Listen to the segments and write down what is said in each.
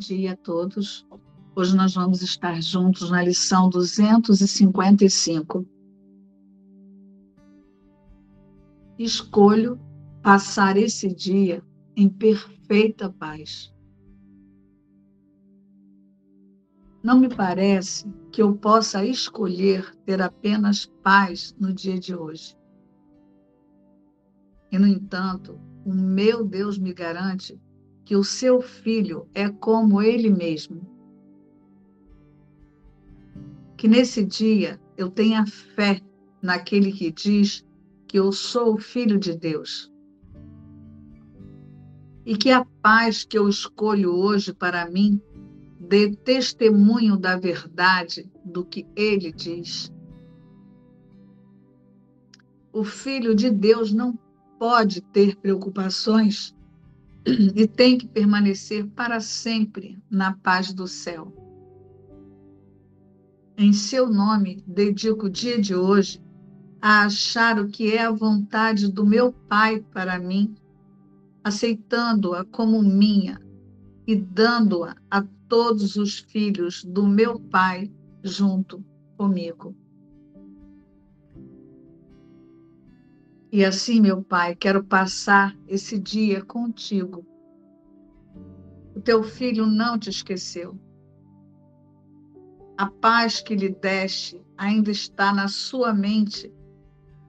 dia a todos. Hoje nós vamos estar juntos na lição 255. Escolho passar esse dia em perfeita paz. Não me parece que eu possa escolher ter apenas paz no dia de hoje. E, no entanto, o meu Deus me garante que o seu filho é como ele mesmo. Que nesse dia eu tenha fé naquele que diz que eu sou o filho de Deus. E que a paz que eu escolho hoje para mim dê testemunho da verdade do que ele diz. O Filho de Deus não pode ter preocupações e tem que permanecer para sempre na paz do céu. Em seu nome, dedico o dia de hoje a achar o que é a vontade do meu Pai para mim, aceitando-a como minha e dando-a a todos os filhos do meu Pai junto comigo. E assim, meu Pai, quero passar esse dia contigo. O teu filho não te esqueceu. A paz que lhe deste ainda está na sua mente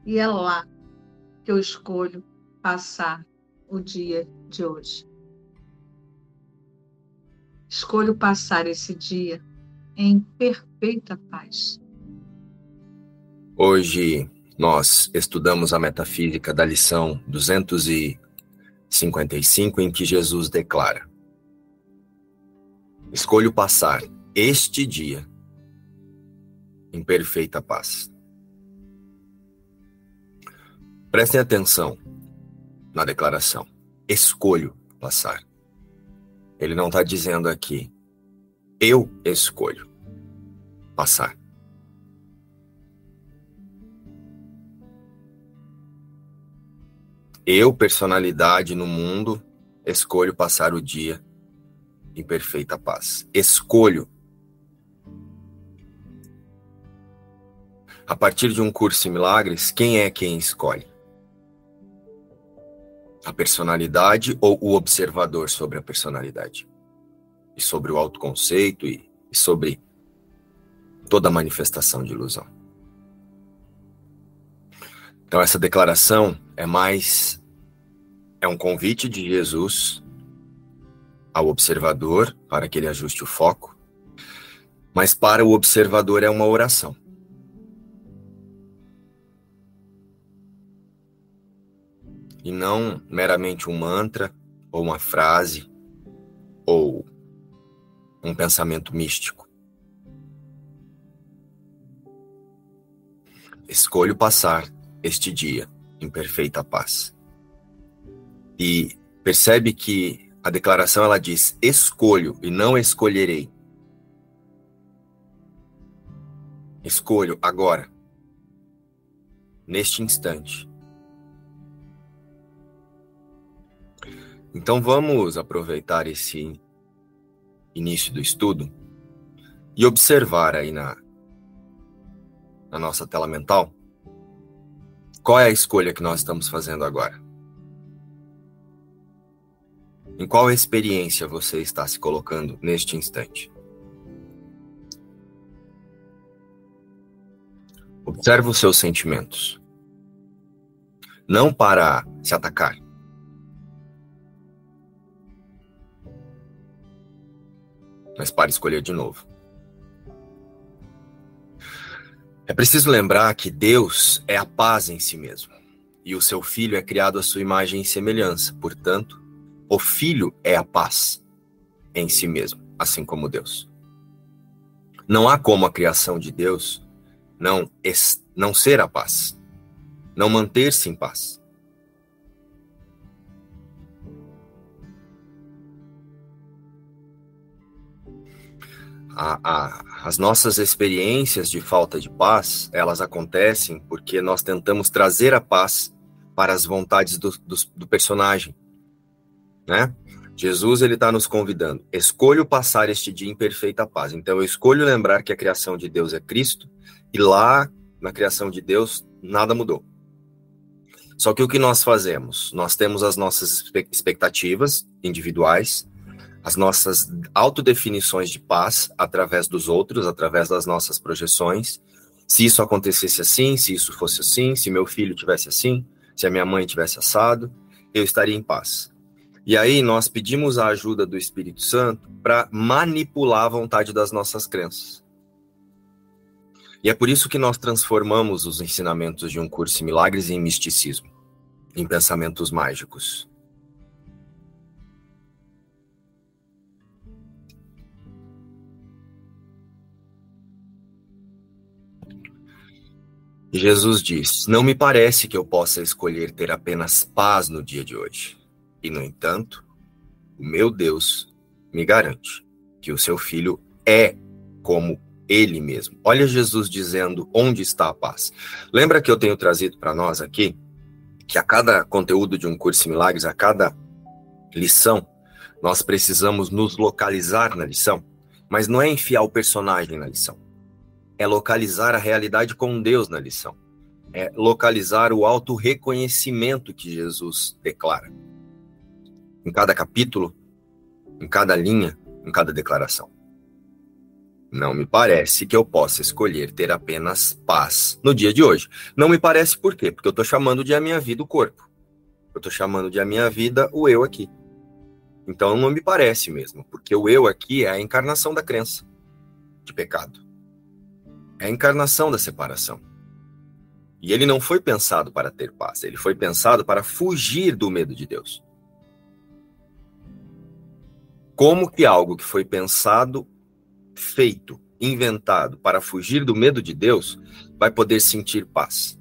e é lá que eu escolho passar o dia de hoje. Escolho passar esse dia em perfeita paz. Hoje nós estudamos a metafísica da lição 255, em que Jesus declara: Escolho passar este dia em perfeita paz. Prestem atenção na declaração. Escolho passar. Ele não está dizendo aqui, eu escolho passar. Eu, personalidade no mundo, escolho passar o dia em perfeita paz. Escolho. A partir de um curso em milagres, quem é quem escolhe? a personalidade ou o observador sobre a personalidade? E sobre o autoconceito e, e sobre toda manifestação de ilusão. Então, essa declaração é mais. É um convite de Jesus ao observador para que ele ajuste o foco, mas para o observador é uma oração. e não meramente um mantra ou uma frase ou um pensamento místico. Escolho passar este dia em perfeita paz. E percebe que a declaração ela diz escolho e não escolherei. Escolho agora, neste instante, Então vamos aproveitar esse início do estudo e observar aí na, na nossa tela mental qual é a escolha que nós estamos fazendo agora. Em qual experiência você está se colocando neste instante? Observe os seus sentimentos. Não para se atacar, mas para escolher de novo. É preciso lembrar que Deus é a paz em si mesmo, e o seu filho é criado à sua imagem e semelhança. Portanto, o filho é a paz em si mesmo, assim como Deus. Não há como a criação de Deus não, não ser a paz, não manter-se em paz. a, a, as nossas experiências de falta de paz, elas acontecem porque nós tentamos trazer a paz para as vontades do, do, do personagem, né? Jesus ele está nos convidando. Escolho passar este dia em perfeita paz. Então eu escolho lembrar que a criação de Deus é Cristo e lá na criação de Deus nada mudou. Só que o que nós fazemos? Nós temos as nossas expectativas individuais, as nossas autodefinições de paz através dos outros, através das nossas projeções. Se isso acontecesse assim, se isso fosse assim, se meu filho tivesse assim, se a minha mãe tivesse assado, eu estaria em paz. E aí nós pedimos a ajuda do Espírito Santo para manipular a vontade das nossas crenças. E é por isso que nós transformamos os ensinamentos de um curso em milagres em misticismo, em pensamentos mágicos. Jesus diz: Não me parece que eu possa escolher ter apenas paz no dia de hoje. E, no entanto, o meu Deus me garante que o seu filho é como ele mesmo. Olha Jesus dizendo onde está a paz. Lembra que eu tenho trazido para nós aqui que a cada conteúdo de um curso de milagres, a cada lição, nós precisamos nos localizar na lição, mas não é enfiar o personagem na lição. É localizar a realidade com Deus na lição. É localizar o auto-reconhecimento que Jesus declara em cada capítulo, em cada linha, em cada declaração. Não me parece que eu possa escolher ter apenas paz no dia de hoje. Não me parece por quê? Porque eu estou chamando de a minha vida o corpo. Eu estou chamando de a minha vida o eu aqui. Então não me parece mesmo, porque o eu aqui é a encarnação da crença de pecado. É a encarnação da separação. E ele não foi pensado para ter paz, ele foi pensado para fugir do medo de Deus. Como que algo que foi pensado, feito, inventado para fugir do medo de Deus vai poder sentir paz?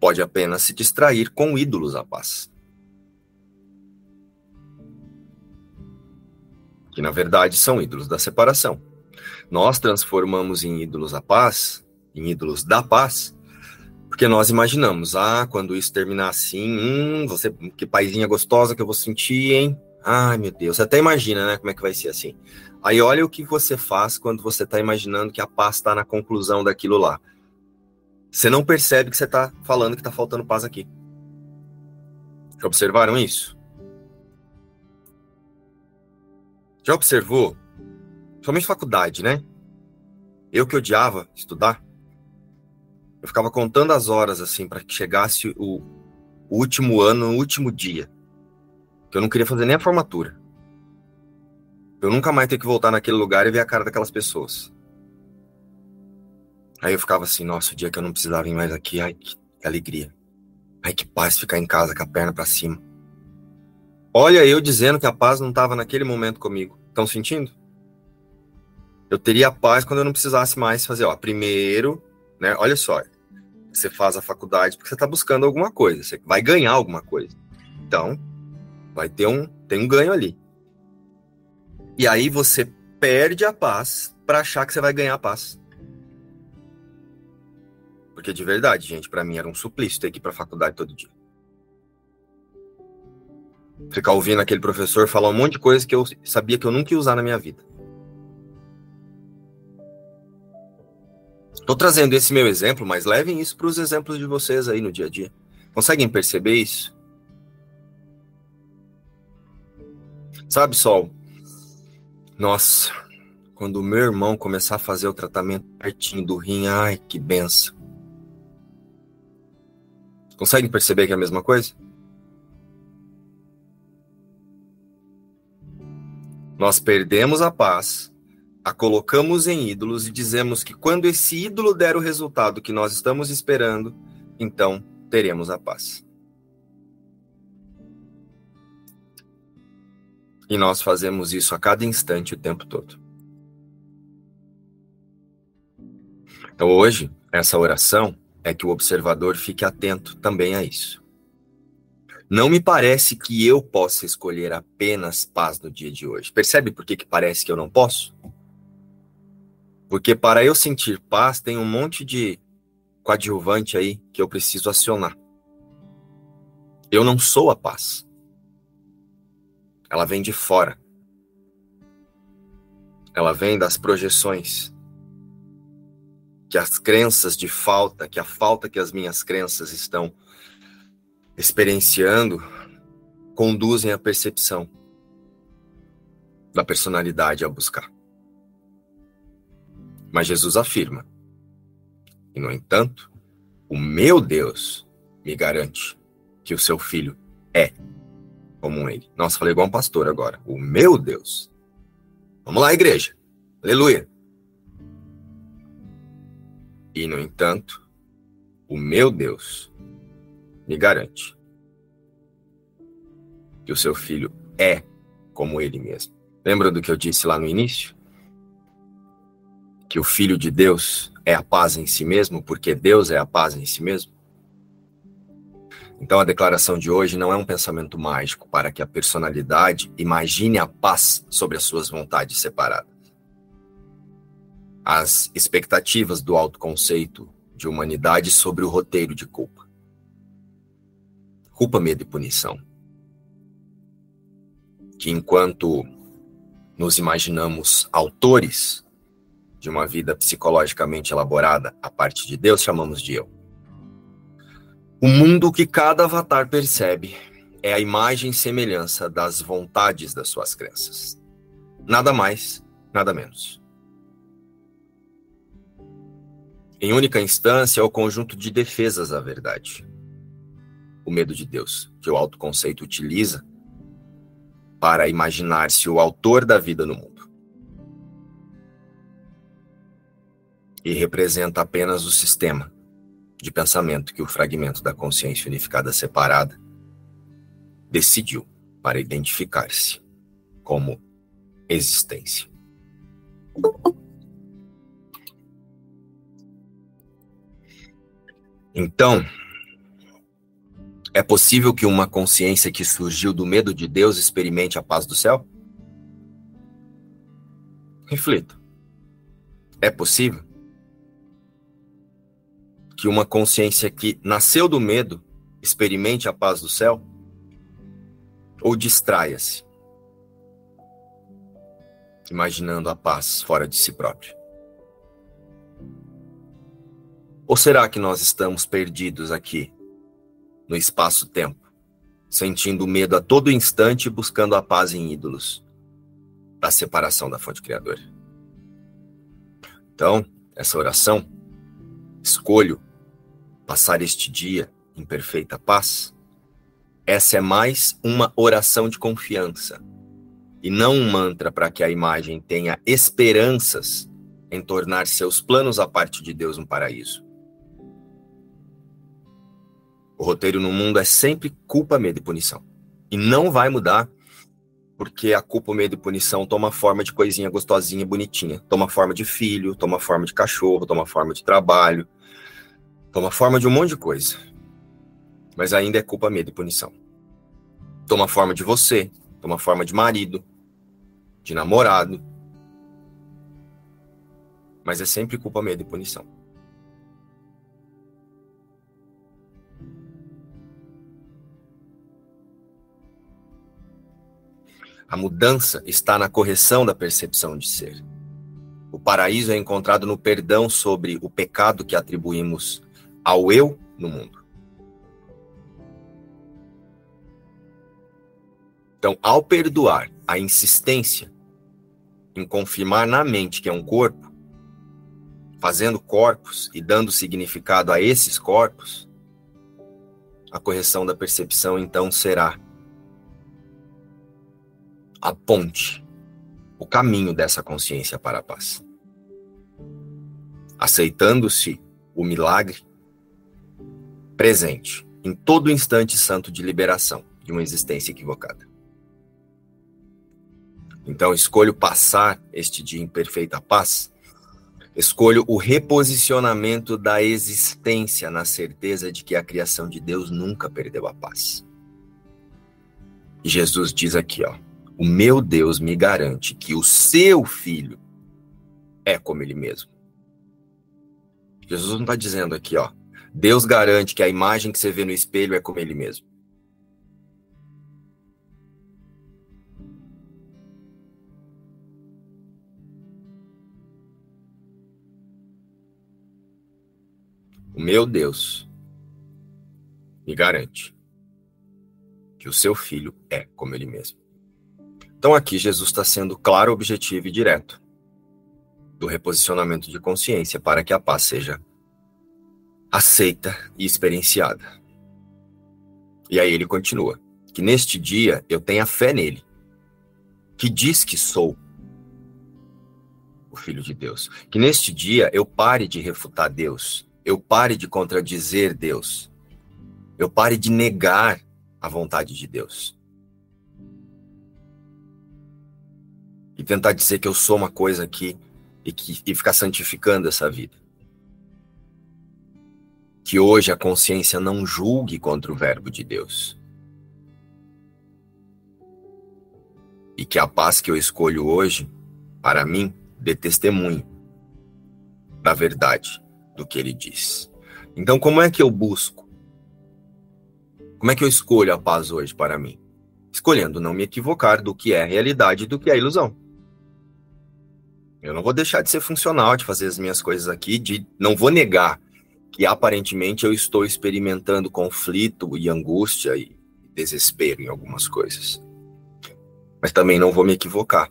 Pode apenas se distrair com ídolos à paz. Que na verdade são ídolos da separação. Nós transformamos em ídolos a paz, em ídolos da paz, porque nós imaginamos, ah, quando isso terminar assim, hum, você, que paizinha gostosa que eu vou sentir, hein? Ai, meu Deus, até imagina, né, como é que vai ser assim. Aí olha o que você faz quando você está imaginando que a paz está na conclusão daquilo lá. Você não percebe que você está falando que está faltando paz aqui. Já observaram isso? Já observou? Somente faculdade, né? Eu que odiava estudar, eu ficava contando as horas assim para que chegasse o último ano, o último dia que eu não queria fazer nem a formatura. Eu nunca mais ter que voltar naquele lugar e ver a cara daquelas pessoas. Aí eu ficava assim, nossa, o dia que eu não precisava vir mais aqui, ai, que alegria. Ai, que paz ficar em casa com a perna para cima. Olha eu dizendo que a paz não estava naquele momento comigo. Estão sentindo? Eu teria a paz quando eu não precisasse mais fazer, ó, primeiro, né? Olha só, você faz a faculdade porque você está buscando alguma coisa, você vai ganhar alguma coisa. Então, Vai ter um, tem um ganho ali. E aí você perde a paz para achar que você vai ganhar a paz. Porque de verdade, gente, para mim era um suplício ter que ir para faculdade todo dia. Ficar ouvindo aquele professor falar um monte de coisa que eu sabia que eu nunca ia usar na minha vida. Estou trazendo esse meu exemplo, mas levem isso para os exemplos de vocês aí no dia a dia. Conseguem perceber isso? Sabe, Sol? Nossa, quando o meu irmão começar a fazer o tratamento pertinho do rim, ai, que benção. Conseguem perceber que é a mesma coisa? Nós perdemos a paz, a colocamos em ídolos e dizemos que quando esse ídolo der o resultado que nós estamos esperando, então teremos a paz. E nós fazemos isso a cada instante o tempo todo. Então, hoje, essa oração é que o observador fique atento também a isso. Não me parece que eu possa escolher apenas paz no dia de hoje. Percebe por que, que parece que eu não posso? Porque para eu sentir paz, tem um monte de coadjuvante aí que eu preciso acionar. Eu não sou a paz. Ela vem de fora. Ela vem das projeções. Que as crenças de falta, que a falta que as minhas crenças estão experienciando, conduzem a percepção da personalidade a buscar. Mas Jesus afirma: e no entanto, o meu Deus me garante que o seu filho é como ele. Nossa, falei igual um pastor agora. O meu Deus. Vamos lá, igreja. Aleluia. E, no entanto, o meu Deus me garante que o seu filho é como ele mesmo. Lembra do que eu disse lá no início? Que o filho de Deus é a paz em si mesmo, porque Deus é a paz em si mesmo? Então, a declaração de hoje não é um pensamento mágico para que a personalidade imagine a paz sobre as suas vontades separadas. As expectativas do autoconceito de humanidade sobre o roteiro de culpa. Culpa, medo e punição. Que enquanto nos imaginamos autores de uma vida psicologicamente elaborada a parte de Deus, chamamos de eu. O mundo que cada avatar percebe é a imagem e semelhança das vontades das suas crenças. Nada mais, nada menos. Em única instância, é o conjunto de defesas à verdade. O medo de Deus, que o autoconceito utiliza para imaginar-se o autor da vida no mundo. E representa apenas o sistema de pensamento que o fragmento da consciência unificada separada decidiu para identificar-se como existência. Então, é possível que uma consciência que surgiu do medo de Deus experimente a paz do céu? Reflita. É possível? Que uma consciência que nasceu do medo experimente a paz do céu? Ou distraia-se, imaginando a paz fora de si próprio? Ou será que nós estamos perdidos aqui, no espaço-tempo, sentindo medo a todo instante e buscando a paz em ídolos da separação da fonte criadora? Então, essa oração, escolho passar este dia em perfeita paz? Essa é mais uma oração de confiança e não um mantra para que a imagem tenha esperanças em tornar seus planos a parte de Deus um paraíso. O roteiro no mundo é sempre culpa, medo e punição. E não vai mudar porque a culpa, medo e punição toma forma de coisinha gostosinha, bonitinha. Toma forma de filho, toma forma de cachorro, toma forma de trabalho, Toma forma de um monte de coisa. Mas ainda é culpa, medo e punição. Toma forma de você, toma forma de marido, de namorado. Mas é sempre culpa, medo e punição. A mudança está na correção da percepção de ser. O paraíso é encontrado no perdão sobre o pecado que atribuímos ao eu no mundo. Então, ao perdoar a insistência em confirmar na mente que é um corpo, fazendo corpos e dando significado a esses corpos, a correção da percepção então será a ponte, o caminho dessa consciência para a paz. Aceitando-se o milagre presente em todo instante santo de liberação de uma existência equivocada. Então, escolho passar este dia em perfeita paz. Escolho o reposicionamento da existência na certeza de que a criação de Deus nunca perdeu a paz. E Jesus diz aqui, ó: "O meu Deus me garante que o seu filho é como ele mesmo." Jesus não está dizendo aqui, ó, Deus garante que a imagem que você vê no espelho é como ele mesmo. O meu Deus me garante que o seu filho é como ele mesmo. Então aqui Jesus está sendo claro, objetivo e direto do reposicionamento de consciência para que a paz seja aceita e experienciada. E aí ele continua: que neste dia eu tenha fé nele, que diz que sou o Filho de Deus. Que neste dia eu pare de refutar Deus, eu pare de contradizer Deus, eu pare de negar a vontade de Deus. E tentar dizer que eu sou uma coisa aqui e, que, e ficar santificando essa vida. Que hoje a consciência não julgue contra o Verbo de Deus. E que a paz que eu escolho hoje, para mim, dê testemunho da verdade do que ele diz. Então, como é que eu busco? Como é que eu escolho a paz hoje para mim? Escolhendo não me equivocar do que é realidade e do que é ilusão. Eu não vou deixar de ser funcional, de fazer as minhas coisas aqui, de não vou negar que aparentemente eu estou experimentando conflito e angústia e desespero em algumas coisas. Mas também não vou me equivocar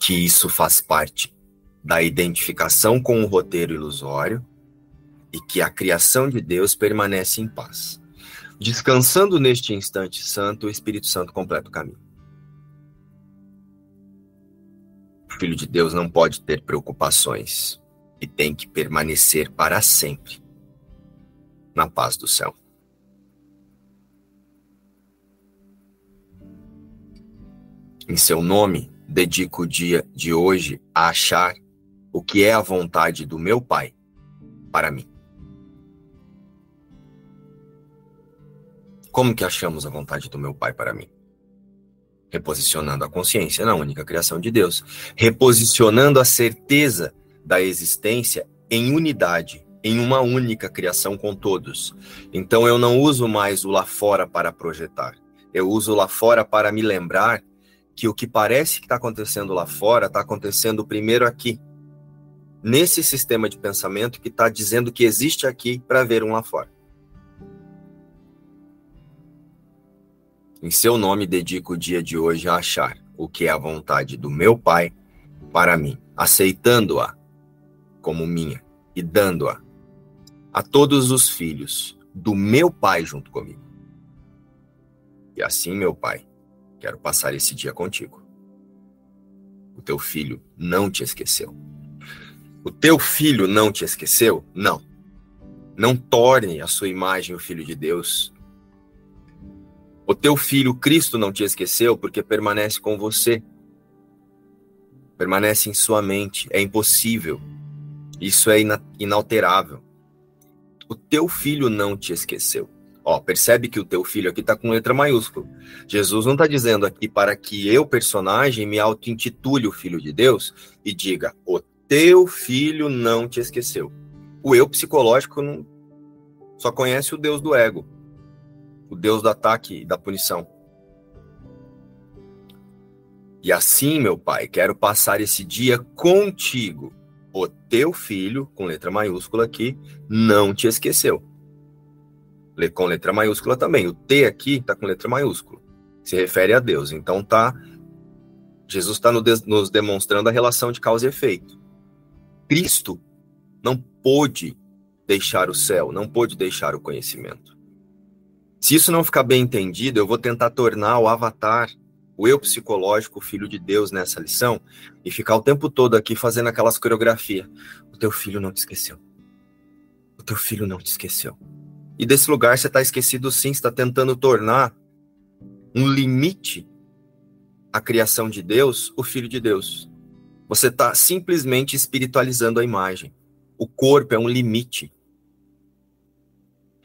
que isso faz parte da identificação com o roteiro ilusório e que a criação de Deus permanece em paz. Descansando neste instante santo, o Espírito Santo completa o caminho. O Filho de Deus não pode ter preocupações e tem que permanecer para sempre na paz do céu. Em seu nome, dedico o dia de hoje a achar o que é a vontade do meu Pai para mim. Como que achamos a vontade do meu Pai para mim? Reposicionando a consciência na única criação de Deus, reposicionando a certeza da existência em unidade, em uma única criação com todos. Então eu não uso mais o lá fora para projetar. Eu uso lá fora para me lembrar que o que parece que está acontecendo lá fora está acontecendo primeiro aqui, nesse sistema de pensamento que está dizendo que existe aqui para ver um lá fora. Em seu nome, dedico o dia de hoje a achar o que é a vontade do meu Pai para mim, aceitando-a como minha e dando-a a todos os filhos do meu Pai junto comigo. E assim, meu Pai, Quero passar esse dia contigo. O teu filho não te esqueceu. O teu filho não te esqueceu? Não. Não torne a sua imagem o filho de Deus. O teu filho Cristo não te esqueceu porque permanece com você. Permanece em sua mente. É impossível. Isso é inalterável. O teu filho não te esqueceu. Ó, percebe que o teu filho aqui está com letra maiúscula. Jesus não está dizendo aqui para que eu, personagem, me auto-intitule o filho de Deus e diga: o teu filho não te esqueceu. O eu psicológico não, só conhece o Deus do ego, o Deus do ataque e da punição. E assim, meu pai, quero passar esse dia contigo. O teu filho, com letra maiúscula aqui, não te esqueceu com letra maiúscula também. O T aqui está com letra maiúscula. Se refere a Deus. Então tá. Jesus está nos demonstrando a relação de causa e efeito. Cristo não pôde deixar o céu, não pôde deixar o conhecimento. Se isso não ficar bem entendido, eu vou tentar tornar o avatar, o eu psicológico, o filho de Deus nessa lição e ficar o tempo todo aqui fazendo aquelas coreografias. O teu filho não te esqueceu. O teu filho não te esqueceu. E desse lugar você está esquecido sim, está tentando tornar um limite à criação de Deus o Filho de Deus. Você está simplesmente espiritualizando a imagem. O corpo é um limite.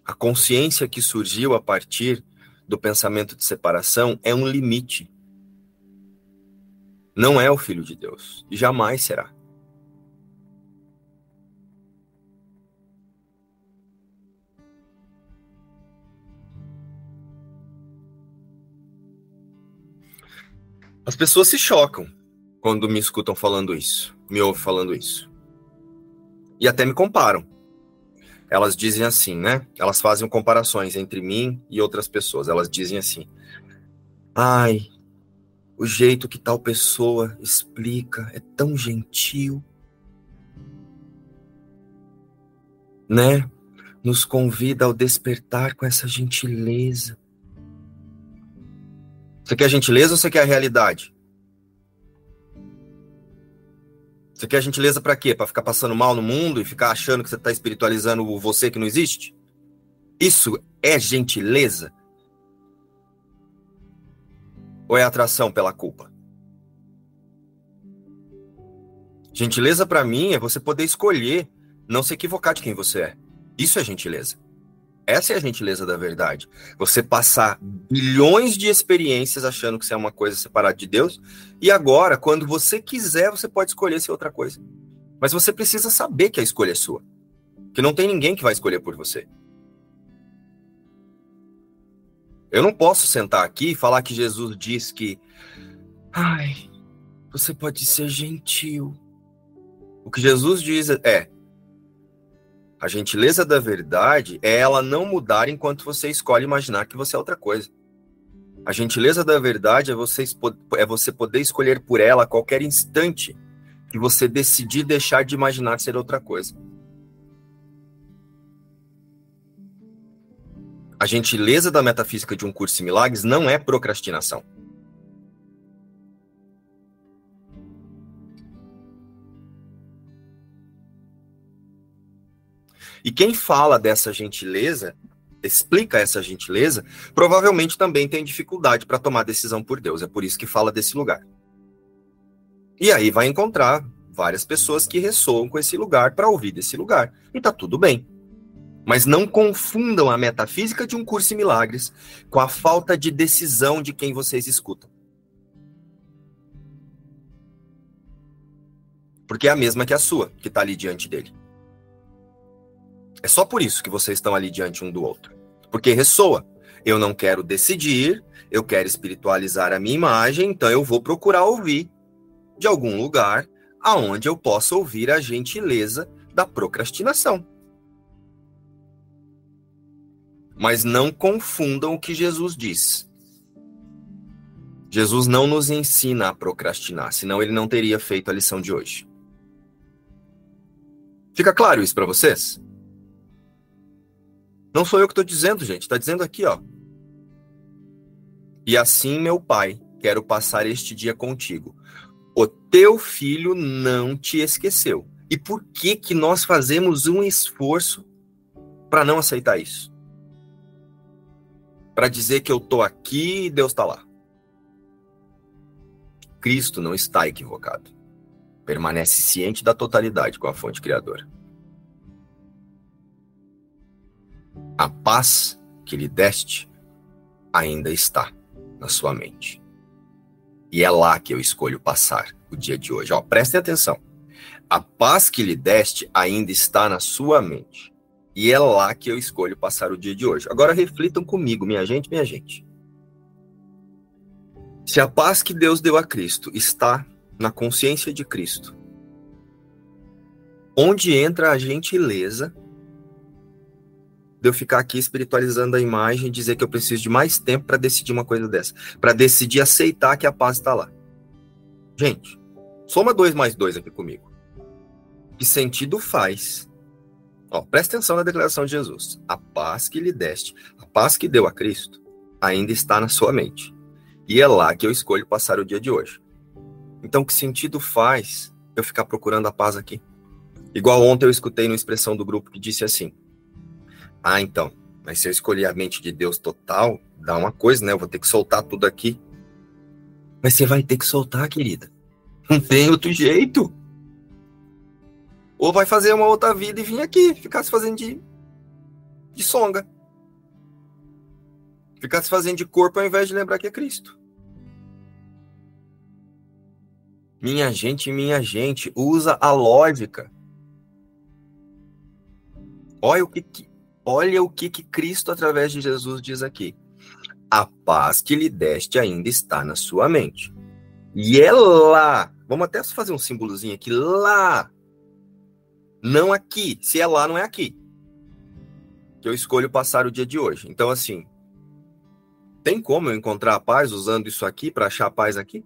A consciência que surgiu a partir do pensamento de separação é um limite. Não é o Filho de Deus. E jamais será. As pessoas se chocam quando me escutam falando isso, me ouvem falando isso. E até me comparam. elas dizem assim, né? Elas fazem comparações entre mim e outras pessoas. Elas dizem assim: ai, o jeito que tal pessoa explica é tão gentil, né? Nos convida ao despertar com essa gentileza. Você quer gentileza ou você quer a realidade? Você quer gentileza para quê? Para ficar passando mal no mundo e ficar achando que você está espiritualizando você que não existe? Isso é gentileza? Ou é atração pela culpa? Gentileza para mim é você poder escolher não se equivocar de quem você é. Isso é gentileza. Essa é a gentileza da verdade. Você passar bilhões de experiências achando que você é uma coisa separada de Deus, e agora, quando você quiser, você pode escolher ser outra coisa. Mas você precisa saber que a escolha é sua. Que não tem ninguém que vai escolher por você. Eu não posso sentar aqui e falar que Jesus diz que. Ai, você pode ser gentil. O que Jesus diz é: a gentileza da verdade é ela não mudar enquanto você escolhe imaginar que você é outra coisa. A gentileza da verdade é você, é você poder escolher por ela a qualquer instante que você decidir deixar de imaginar ser outra coisa. A gentileza da metafísica de um curso de milagres não é procrastinação. E quem fala dessa gentileza, explica essa gentileza, provavelmente também tem dificuldade para tomar decisão por Deus. É por isso que fala desse lugar. E aí vai encontrar várias pessoas que ressoam com esse lugar para ouvir desse lugar. E tá tudo bem. Mas não confundam a metafísica de um curso em milagres com a falta de decisão de quem vocês escutam. Porque é a mesma que a sua, que está ali diante dele. É só por isso que vocês estão ali diante um do outro. Porque ressoa. Eu não quero decidir, eu quero espiritualizar a minha imagem, então eu vou procurar ouvir de algum lugar aonde eu possa ouvir a gentileza da procrastinação. Mas não confundam o que Jesus diz. Jesus não nos ensina a procrastinar, senão ele não teria feito a lição de hoje. Fica claro isso para vocês? Não sou eu que estou dizendo, gente. Está dizendo aqui, ó. E assim, meu pai, quero passar este dia contigo. O teu filho não te esqueceu. E por que que nós fazemos um esforço para não aceitar isso? Para dizer que eu estou aqui e Deus está lá. Cristo não está equivocado. Permanece ciente da totalidade com a fonte criadora. A paz que lhe deste ainda está na sua mente. E é lá que eu escolho passar o dia de hoje. Ó, prestem atenção. A paz que lhe deste ainda está na sua mente. E é lá que eu escolho passar o dia de hoje. Agora reflitam comigo, minha gente, minha gente. Se a paz que Deus deu a Cristo está na consciência de Cristo, onde entra a gentileza de eu ficar aqui espiritualizando a imagem e dizer que eu preciso de mais tempo para decidir uma coisa dessa. Para decidir aceitar que a paz está lá. Gente, soma dois mais dois aqui comigo. Que sentido faz? Ó, presta atenção na declaração de Jesus. A paz que lhe deste, a paz que deu a Cristo, ainda está na sua mente. E é lá que eu escolho passar o dia de hoje. Então, que sentido faz eu ficar procurando a paz aqui? Igual ontem eu escutei uma expressão do grupo que disse assim: ah, então. Mas se eu escolher a mente de Deus total, dá uma coisa, né? Eu vou ter que soltar tudo aqui. Mas você vai ter que soltar, querida. Não tem outro jeito. Ou vai fazer uma outra vida e vir aqui, ficar se fazendo de, de songa. Ficar se fazendo de corpo ao invés de lembrar que é Cristo. Minha gente, minha gente, usa a lógica. Olha o que, Olha o que, que Cristo, através de Jesus, diz aqui. A paz que lhe deste ainda está na sua mente. E é lá. Vamos até fazer um símbolozinho aqui. Lá. Não aqui. Se é lá, não é aqui. que eu escolho passar o dia de hoje. Então, assim, tem como eu encontrar a paz usando isso aqui para achar a paz aqui?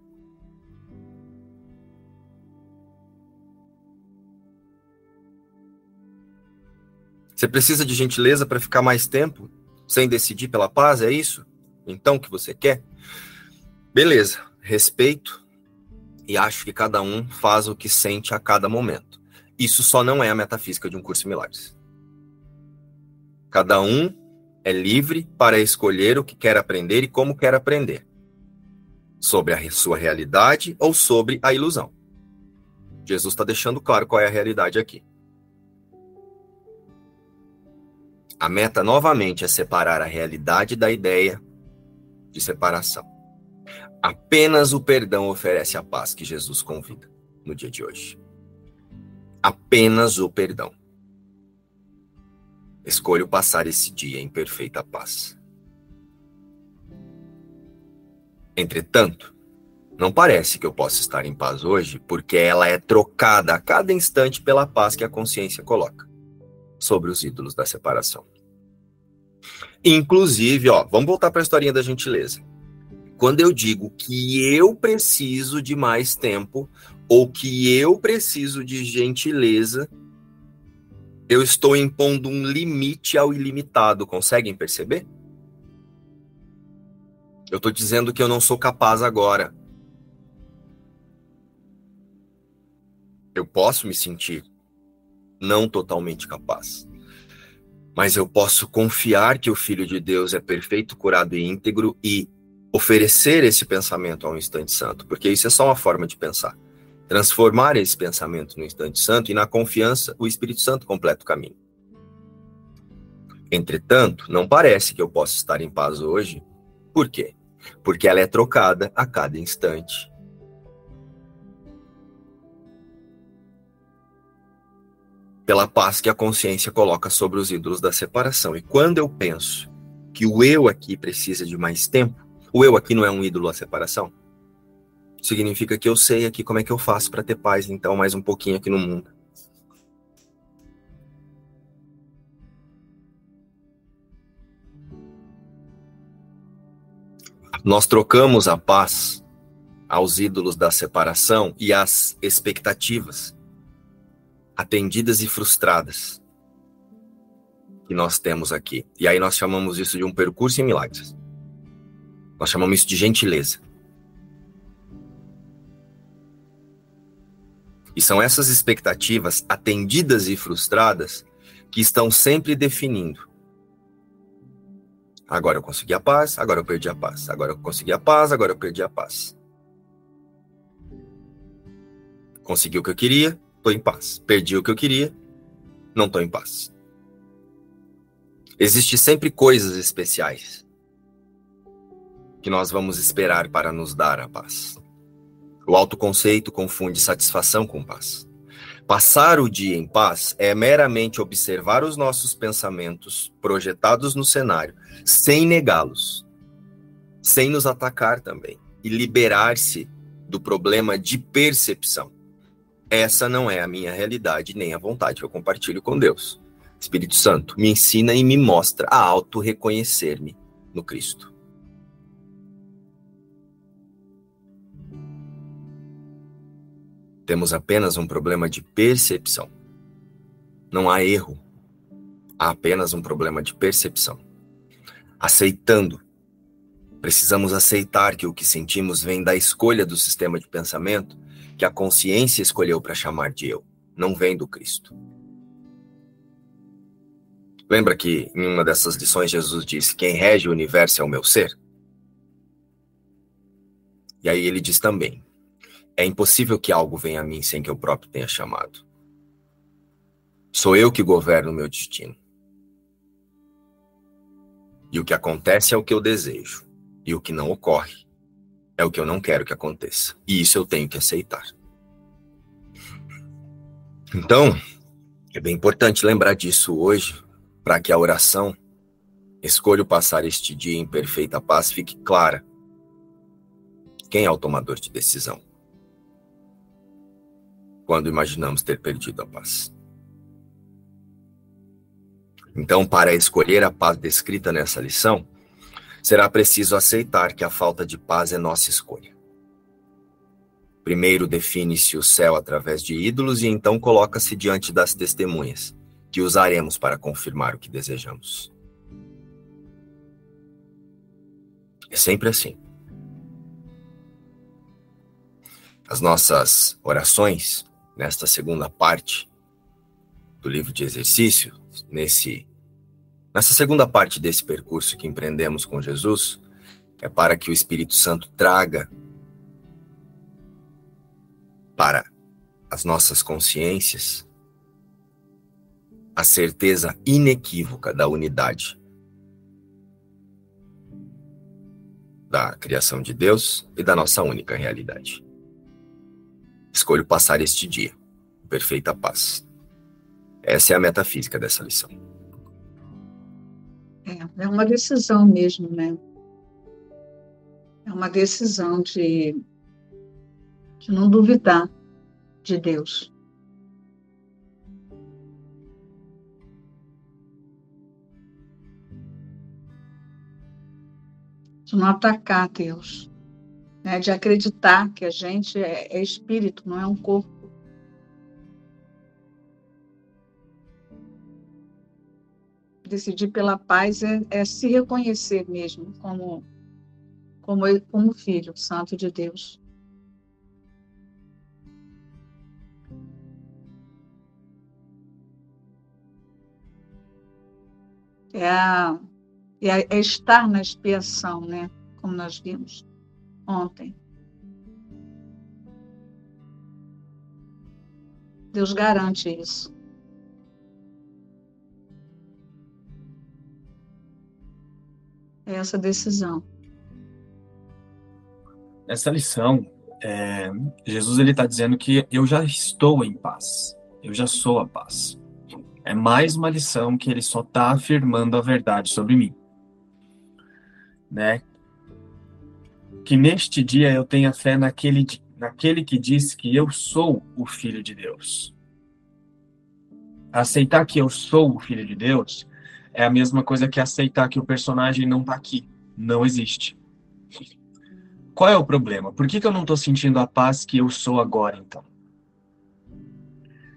Você precisa de gentileza para ficar mais tempo sem decidir pela paz? É isso? Então que você quer? Beleza, respeito e acho que cada um faz o que sente a cada momento. Isso só não é a metafísica de um curso de milagres. Cada um é livre para escolher o que quer aprender e como quer aprender. Sobre a sua realidade ou sobre a ilusão. Jesus está deixando claro qual é a realidade aqui. A meta, novamente, é separar a realidade da ideia de separação. Apenas o perdão oferece a paz que Jesus convida no dia de hoje. Apenas o perdão. Escolho passar esse dia em perfeita paz. Entretanto, não parece que eu possa estar em paz hoje, porque ela é trocada a cada instante pela paz que a consciência coloca sobre os ídolos da separação. Inclusive, ó, vamos voltar para a historinha da gentileza. Quando eu digo que eu preciso de mais tempo ou que eu preciso de gentileza, eu estou impondo um limite ao ilimitado, conseguem perceber? Eu estou dizendo que eu não sou capaz agora. Eu posso me sentir não totalmente capaz. Mas eu posso confiar que o Filho de Deus é perfeito, curado e íntegro e oferecer esse pensamento ao instante santo, porque isso é só uma forma de pensar. Transformar esse pensamento no instante santo e na confiança, o Espírito Santo completa o caminho. Entretanto, não parece que eu possa estar em paz hoje. Por quê? Porque ela é trocada a cada instante pela paz que a consciência coloca sobre os ídolos da separação. E quando eu penso que o eu aqui precisa de mais tempo, o eu aqui não é um ídolo à separação? Significa que eu sei aqui como é que eu faço para ter paz, então, mais um pouquinho aqui no mundo. Nós trocamos a paz aos ídolos da separação e às expectativas atendidas e frustradas que nós temos aqui. E aí nós chamamos isso de um percurso em milagres. Nós chamamos isso de gentileza. E são essas expectativas atendidas e frustradas que estão sempre definindo. Agora eu consegui a paz, agora eu perdi a paz. Agora eu consegui a paz, agora eu perdi a paz. Consegui o que eu queria, estou em paz. Perdi o que eu queria, não estou em paz. Existem sempre coisas especiais que nós vamos esperar para nos dar a paz. O autoconceito confunde satisfação com paz. Passar o dia em paz é meramente observar os nossos pensamentos projetados no cenário, sem negá-los, sem nos atacar também, e liberar-se do problema de percepção. Essa não é a minha realidade, nem a vontade que eu compartilho com Deus. Espírito Santo, me ensina e me mostra a auto-reconhecer-me no Cristo. Temos apenas um problema de percepção. Não há erro. Há apenas um problema de percepção. Aceitando. Precisamos aceitar que o que sentimos vem da escolha do sistema de pensamento que a consciência escolheu para chamar de eu, não vem do Cristo. Lembra que em uma dessas lições Jesus disse: Quem rege o universo é o meu ser? E aí ele diz também: É impossível que algo venha a mim sem que eu próprio tenha chamado. Sou eu que governo o meu destino. E o que acontece é o que eu desejo, e o que não ocorre é o que eu não quero que aconteça. E isso eu tenho que aceitar. Então, é bem importante lembrar disso hoje, para que a oração Escolho passar este dia em perfeita paz fique clara. Quem é o tomador de decisão? Quando imaginamos ter perdido a paz. Então, para escolher a paz descrita nessa lição, será preciso aceitar que a falta de paz é nossa escolha. Primeiro define-se o céu através de ídolos e então coloca-se diante das testemunhas, que usaremos para confirmar o que desejamos. É sempre assim. As nossas orações, nesta segunda parte do livro de exercício, nesse nessa segunda parte desse percurso que empreendemos com Jesus, é para que o Espírito Santo traga para as nossas consciências a certeza inequívoca da unidade da criação de Deus e da nossa única realidade. Escolho passar este dia em perfeita paz. Essa é a metafísica dessa lição. É, é uma decisão mesmo, né? É uma decisão de, de não duvidar de Deus. De não atacar Deus. Né? De acreditar que a gente é, é espírito, não é um corpo. decidir pela paz é, é, se reconhecer mesmo como, como, como filho santo de Deus. É, é, é estar na expiação, né? Como nós vimos ontem. Deus garante isso. É essa decisão. Essa lição, é, Jesus ele está dizendo que eu já estou em paz, eu já sou a paz. É mais uma lição que ele só está afirmando a verdade sobre mim, né? Que neste dia eu tenha fé naquele, naquele que diz que eu sou o Filho de Deus. Aceitar que eu sou o Filho de Deus é a mesma coisa que aceitar que o personagem não está aqui, não existe. Qual é o problema? Por que, que eu não estou sentindo a paz que eu sou agora, então?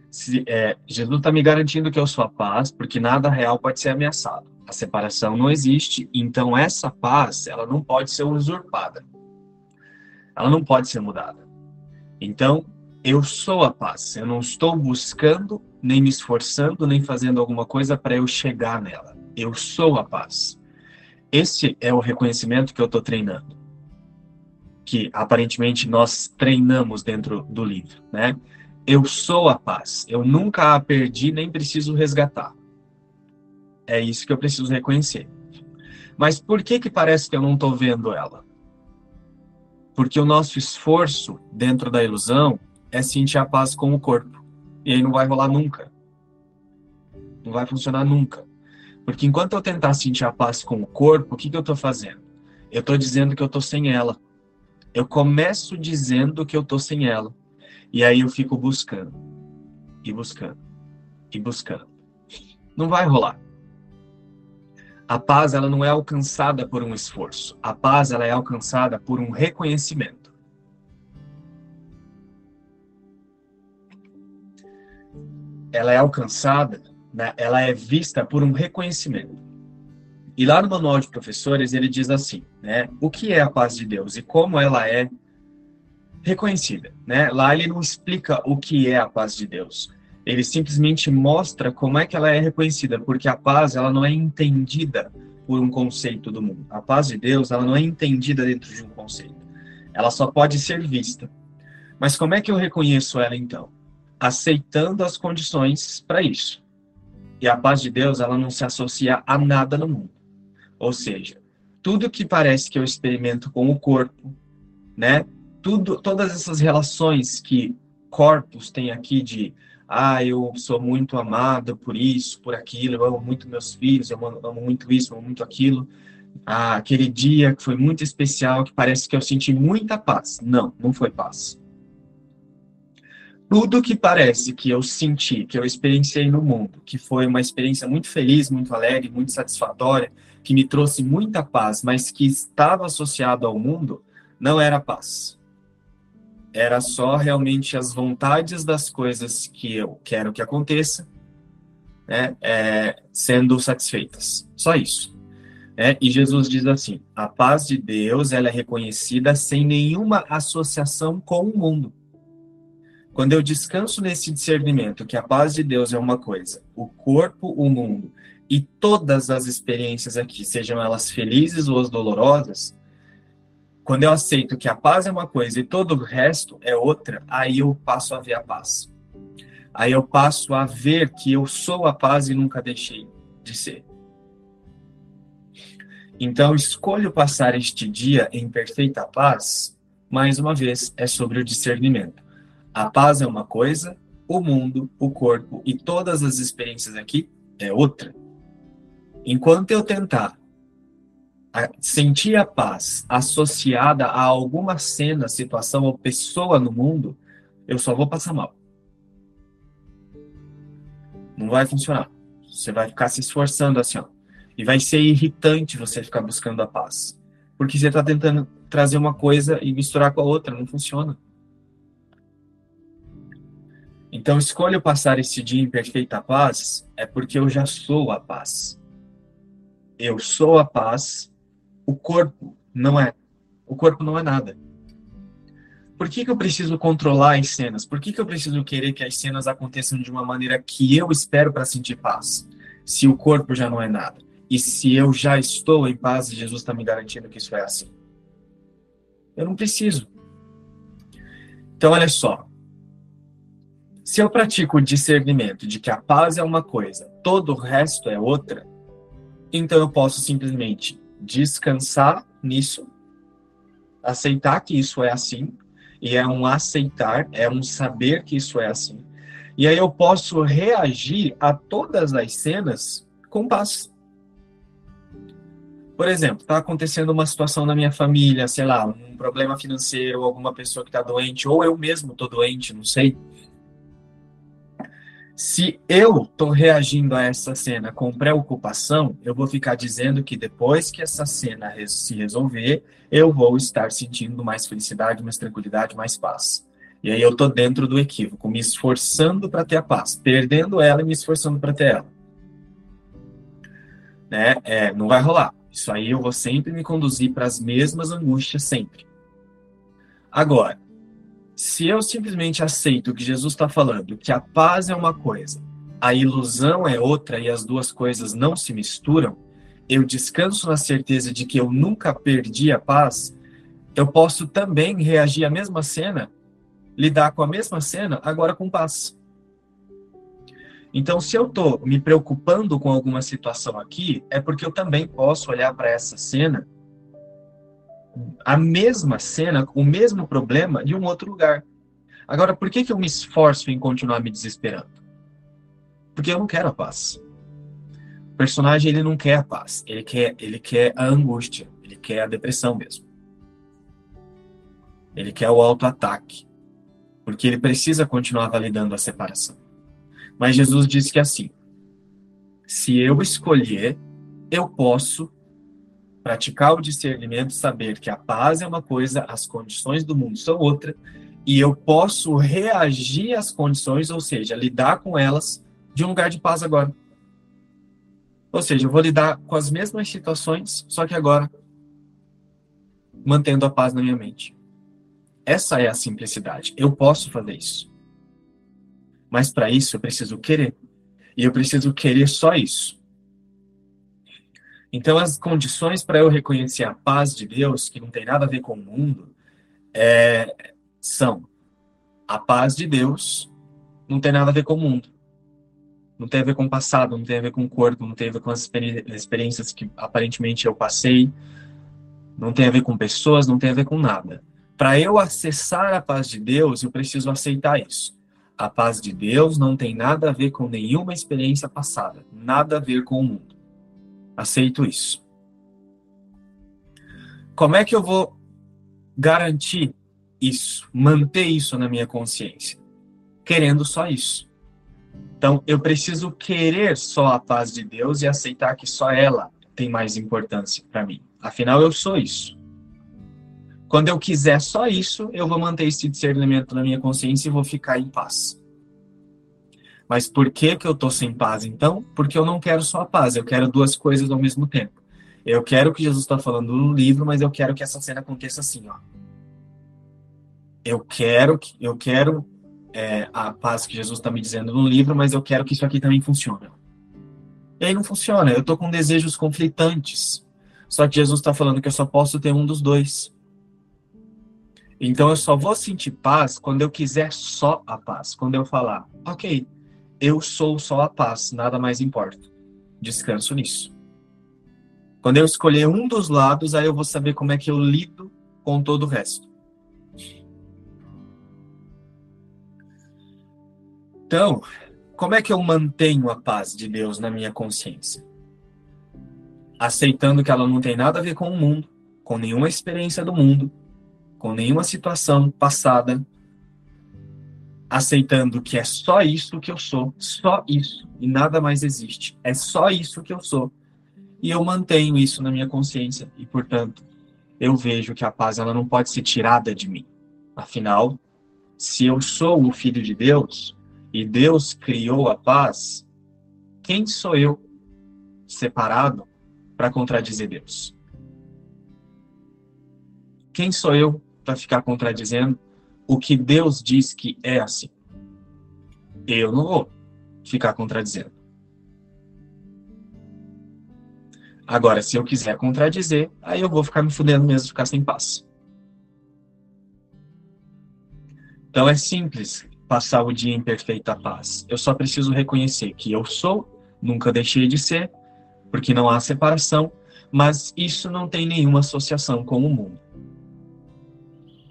Se, é, Jesus está me garantindo que eu sou a paz, porque nada real pode ser ameaçado. A separação não existe, então essa paz ela não pode ser usurpada. Ela não pode ser mudada. Então, eu sou a paz. Eu não estou buscando, nem me esforçando, nem fazendo alguma coisa para eu chegar nela. Eu sou a paz. Esse é o reconhecimento que eu estou treinando. Que aparentemente nós treinamos dentro do livro, né? Eu sou a paz. Eu nunca a perdi, nem preciso resgatar. É isso que eu preciso reconhecer. Mas por que que parece que eu não estou vendo ela? Porque o nosso esforço dentro da ilusão é sentir a paz com o corpo. E aí não vai rolar nunca. Não vai funcionar nunca. Porque enquanto eu tentar sentir a paz com o corpo, o que, que eu estou fazendo? Eu estou dizendo que eu estou sem ela. Eu começo dizendo que eu estou sem ela. E aí eu fico buscando. E buscando. E buscando. Não vai rolar. A paz ela não é alcançada por um esforço. A paz ela é alcançada por um reconhecimento. ela é alcançada, né, ela é vista por um reconhecimento. E lá no manual de professores ele diz assim, né, o que é a paz de Deus e como ela é reconhecida, né? Lá ele não explica o que é a paz de Deus. Ele simplesmente mostra como é que ela é reconhecida, porque a paz ela não é entendida por um conceito do mundo. A paz de Deus ela não é entendida dentro de um conceito. Ela só pode ser vista. Mas como é que eu reconheço ela então? aceitando as condições para isso. E a paz de Deus, ela não se associa a nada no mundo. Ou seja, tudo que parece que eu experimento com o corpo, né? Tudo, todas essas relações que corpos têm aqui de ah, eu sou muito amado por isso, por aquilo, eu amo muito meus filhos, eu amo, amo muito isso, amo muito aquilo. Ah, aquele dia que foi muito especial, que parece que eu senti muita paz. Não, não foi paz tudo que parece que eu senti, que eu experienciei no mundo, que foi uma experiência muito feliz, muito alegre, muito satisfatória, que me trouxe muita paz, mas que estava associado ao mundo, não era paz. Era só realmente as vontades das coisas que eu quero que aconteça, né, é, sendo satisfeitas. Só isso. É, e Jesus diz assim: a paz de Deus ela é reconhecida sem nenhuma associação com o mundo. Quando eu descanso nesse discernimento que a paz de Deus é uma coisa, o corpo, o mundo e todas as experiências aqui, sejam elas felizes ou as dolorosas, quando eu aceito que a paz é uma coisa e todo o resto é outra, aí eu passo a ver a paz. Aí eu passo a ver que eu sou a paz e nunca deixei de ser. Então, escolho passar este dia em perfeita paz, mais uma vez, é sobre o discernimento. A paz é uma coisa, o mundo, o corpo e todas as experiências aqui é outra. Enquanto eu tentar sentir a paz associada a alguma cena, situação ou pessoa no mundo, eu só vou passar mal. Não vai funcionar. Você vai ficar se esforçando assim, ó. E vai ser irritante você ficar buscando a paz. Porque você está tentando trazer uma coisa e misturar com a outra, não funciona. Então, escolho passar esse dia em perfeita paz, é porque eu já sou a paz. Eu sou a paz, o corpo não é. O corpo não é nada. Por que, que eu preciso controlar as cenas? Por que, que eu preciso querer que as cenas aconteçam de uma maneira que eu espero para sentir paz? Se o corpo já não é nada. E se eu já estou em paz Jesus está me garantindo que isso é assim? Eu não preciso. Então, olha só. Se eu pratico o discernimento de que a paz é uma coisa, todo o resto é outra, então eu posso simplesmente descansar nisso, aceitar que isso é assim, e é um aceitar, é um saber que isso é assim. E aí eu posso reagir a todas as cenas com paz. Por exemplo, está acontecendo uma situação na minha família, sei lá, um problema financeiro, alguma pessoa que está doente, ou eu mesmo estou doente, não sei. Se eu estou reagindo a essa cena com preocupação, eu vou ficar dizendo que depois que essa cena se resolver, eu vou estar sentindo mais felicidade, mais tranquilidade, mais paz. E aí eu estou dentro do equívoco, me esforçando para ter a paz, perdendo ela e me esforçando para ter ela. Né? É, não vai rolar. Isso aí eu vou sempre me conduzir para as mesmas angústias sempre. Agora, se eu simplesmente aceito o que Jesus está falando, que a paz é uma coisa, a ilusão é outra e as duas coisas não se misturam, eu descanso na certeza de que eu nunca perdi a paz, eu posso também reagir à mesma cena, lidar com a mesma cena, agora com paz. Então, se eu estou me preocupando com alguma situação aqui, é porque eu também posso olhar para essa cena a mesma cena, o mesmo problema de um outro lugar. Agora, por que, que eu me esforço em continuar me desesperando? Porque eu não quero a paz. O personagem ele não quer a paz, ele quer, ele quer a angústia, ele quer a depressão mesmo. Ele quer o auto-ataque, porque ele precisa continuar validando a separação. Mas Jesus disse que assim: se eu escolher, eu posso praticar o discernimento, saber que a paz é uma coisa, as condições do mundo são outra, e eu posso reagir às condições, ou seja, lidar com elas de um lugar de paz agora. Ou seja, eu vou lidar com as mesmas situações, só que agora mantendo a paz na minha mente. Essa é a simplicidade. Eu posso fazer isso. Mas para isso eu preciso querer. E eu preciso querer só isso. Então, as condições para eu reconhecer a paz de Deus, que não tem nada a ver com o mundo, é, são a paz de Deus, não tem nada a ver com o mundo. Não tem a ver com o passado, não tem a ver com o corpo, não tem a ver com as experiências que aparentemente eu passei, não tem a ver com pessoas, não tem a ver com nada. Para eu acessar a paz de Deus, eu preciso aceitar isso. A paz de Deus não tem nada a ver com nenhuma experiência passada, nada a ver com o mundo. Aceito isso. Como é que eu vou garantir isso, manter isso na minha consciência? querendo só isso. Então, eu preciso querer só a paz de Deus e aceitar que só ela tem mais importância para mim. Afinal, eu sou isso. Quando eu quiser só isso, eu vou manter esse discernimento na minha consciência e vou ficar em paz. Mas por que, que eu estou sem paz, então? Porque eu não quero só a paz, eu quero duas coisas ao mesmo tempo. Eu quero o que Jesus está falando no livro, mas eu quero que essa cena aconteça assim, ó. Eu quero, eu quero é, a paz que Jesus está me dizendo no livro, mas eu quero que isso aqui também funcione. E aí não funciona. Eu estou com desejos conflitantes. Só que Jesus está falando que eu só posso ter um dos dois. Então eu só vou sentir paz quando eu quiser só a paz. Quando eu falar, ok, eu sou só a paz, nada mais importa. Descanso nisso. Quando eu escolher um dos lados, aí eu vou saber como é que eu lido com todo o resto. Então, como é que eu mantenho a paz de Deus na minha consciência? Aceitando que ela não tem nada a ver com o mundo, com nenhuma experiência do mundo, com nenhuma situação passada, aceitando que é só isso que eu sou, só isso, e nada mais existe. É só isso que eu sou. E eu mantenho isso na minha consciência, e portanto, eu vejo que a paz ela não pode ser tirada de mim. Afinal, se eu sou o filho de Deus e Deus criou a paz, quem sou eu separado para contradizer Deus? Quem sou eu para ficar contradizendo o que Deus diz que é assim. Eu não vou ficar contradizendo. Agora, se eu quiser contradizer, aí eu vou ficar me fudendo mesmo, ficar sem paz. Então é simples passar o dia em perfeita paz. Eu só preciso reconhecer que eu sou, nunca deixei de ser, porque não há separação, mas isso não tem nenhuma associação com o mundo